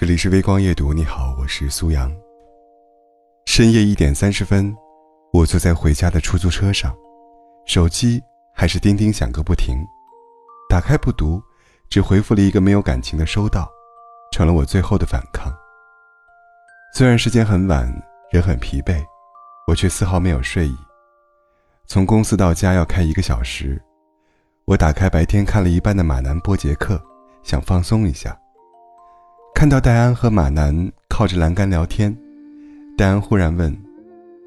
这里是微光夜读，你好，我是苏阳。深夜一点三十分，我坐在回家的出租车上，手机还是叮叮响个不停。打开不读，只回复了一个没有感情的收到，成了我最后的反抗。虽然时间很晚，人很疲惫，我却丝毫没有睡意。从公司到家要开一个小时，我打开白天看了一半的马南波杰克，想放松一下。看到戴安和马南靠着栏杆聊天，戴安忽然问：“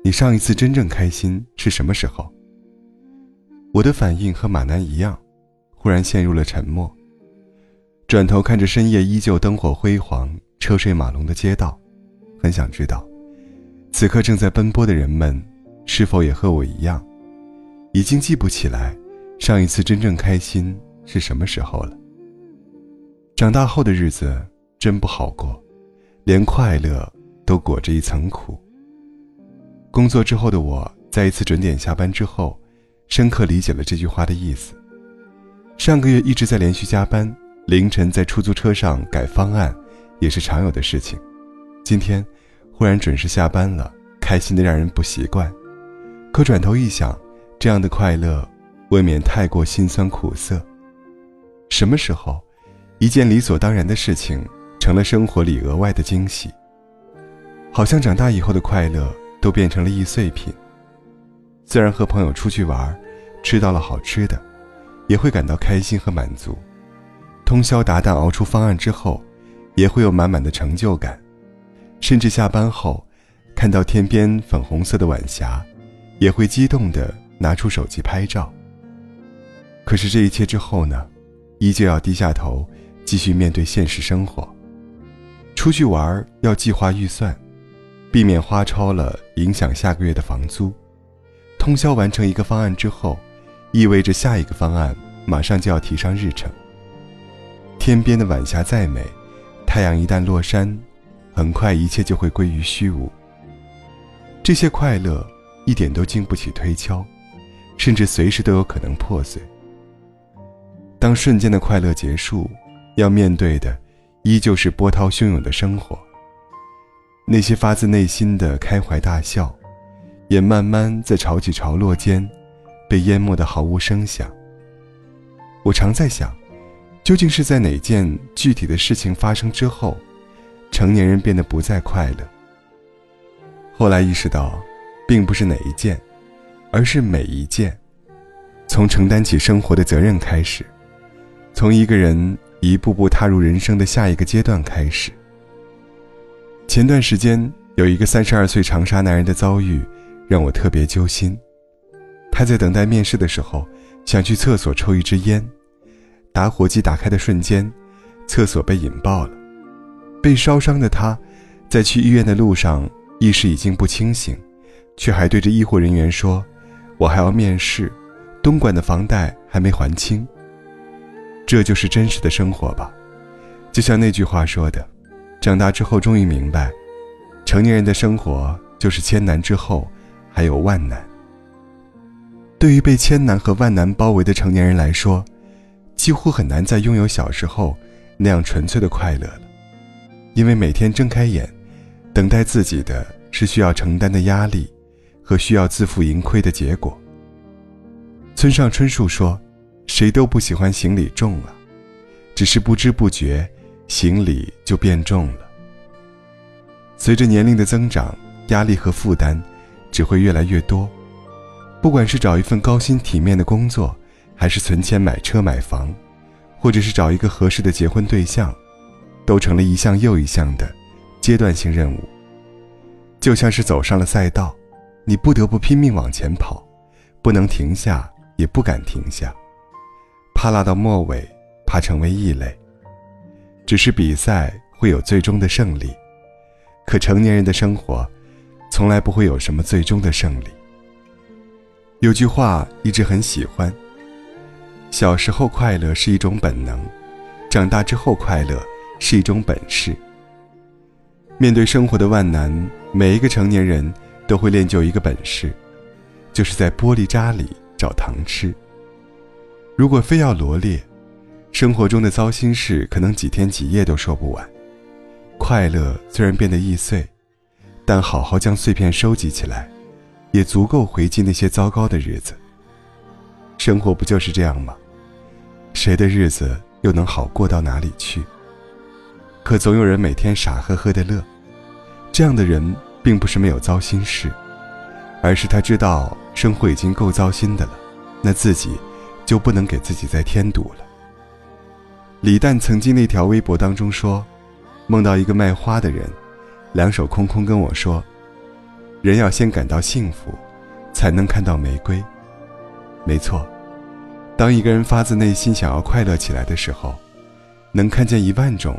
你上一次真正开心是什么时候？”我的反应和马南一样，忽然陷入了沉默。转头看着深夜依旧灯火辉煌、车水马龙的街道，很想知道，此刻正在奔波的人们，是否也和我一样，已经记不起来上一次真正开心是什么时候了。长大后的日子。真不好过，连快乐都裹着一层苦。工作之后的我，在一次准点下班之后，深刻理解了这句话的意思。上个月一直在连续加班，凌晨在出租车上改方案，也是常有的事情。今天忽然准时下班了，开心的让人不习惯。可转头一想，这样的快乐，未免太过心酸苦涩。什么时候，一件理所当然的事情？成了生活里额外的惊喜。好像长大以后的快乐都变成了易碎品。虽然和朋友出去玩，吃到了好吃的，也会感到开心和满足；通宵达旦熬出方案之后，也会有满满的成就感。甚至下班后，看到天边粉红色的晚霞，也会激动地拿出手机拍照。可是这一切之后呢，依旧要低下头，继续面对现实生活。出去玩要计划预算，避免花超了影响下个月的房租。通宵完成一个方案之后，意味着下一个方案马上就要提上日程。天边的晚霞再美，太阳一旦落山，很快一切就会归于虚无。这些快乐一点都经不起推敲，甚至随时都有可能破碎。当瞬间的快乐结束，要面对的。依旧是波涛汹涌的生活。那些发自内心的开怀大笑，也慢慢在潮起潮落间，被淹没的毫无声响。我常在想，究竟是在哪件具体的事情发生之后，成年人变得不再快乐？后来意识到，并不是哪一件，而是每一件。从承担起生活的责任开始，从一个人。一步步踏入人生的下一个阶段开始。前段时间有一个三十二岁长沙男人的遭遇，让我特别揪心。他在等待面试的时候，想去厕所抽一支烟，打火机打开的瞬间，厕所被引爆了。被烧伤的他，在去医院的路上意识已经不清醒，却还对着医护人员说：“我还要面试，东莞的房贷还没还清。”这就是真实的生活吧，就像那句话说的：“长大之后终于明白，成年人的生活就是千难之后还有万难。”对于被千难和万难包围的成年人来说，几乎很难再拥有小时候那样纯粹的快乐了，因为每天睁开眼，等待自己的是需要承担的压力和需要自负盈亏的结果。村上春树说。谁都不喜欢行李重了，只是不知不觉，行李就变重了。随着年龄的增长，压力和负担只会越来越多。不管是找一份高薪体面的工作，还是存钱买车买房，或者是找一个合适的结婚对象，都成了一项又一项的阶段性任务。就像是走上了赛道，你不得不拼命往前跑，不能停下，也不敢停下。怕落到末尾，怕成为异类。只是比赛会有最终的胜利，可成年人的生活，从来不会有什么最终的胜利。有句话一直很喜欢：小时候快乐是一种本能，长大之后快乐是一种本事。面对生活的万难，每一个成年人都会练就一个本事，就是在玻璃渣里找糖吃。如果非要罗列，生活中的糟心事可能几天几夜都说不完。快乐虽然变得易碎，但好好将碎片收集起来，也足够回击那些糟糕的日子。生活不就是这样吗？谁的日子又能好过到哪里去？可总有人每天傻呵呵的乐，这样的人并不是没有糟心事，而是他知道生活已经够糟心的了，那自己就不能给自己再添堵了。李诞曾经那条微博当中说，梦到一个卖花的人，两手空空跟我说：“人要先感到幸福，才能看到玫瑰。”没错，当一个人发自内心想要快乐起来的时候，能看见一万种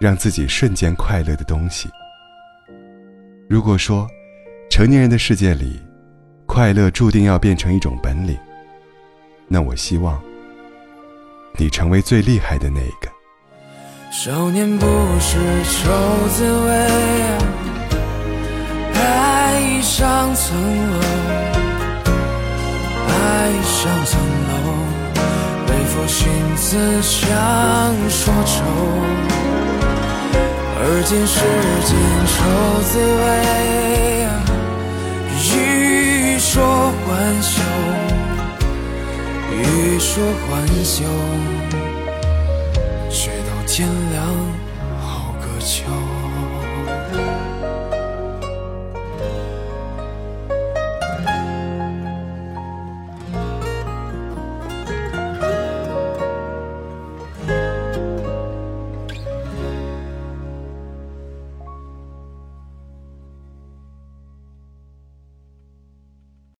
让自己瞬间快乐的东西。如果说，成年人的世界里，快乐注定要变成一种本领，那我希望。你成为最厉害的那个。少年不是愁滋味，爱上层楼，爱上层楼，背负心思想说愁，而今世间愁滋味，欲说还休。欲说还休，却道天凉好个秋。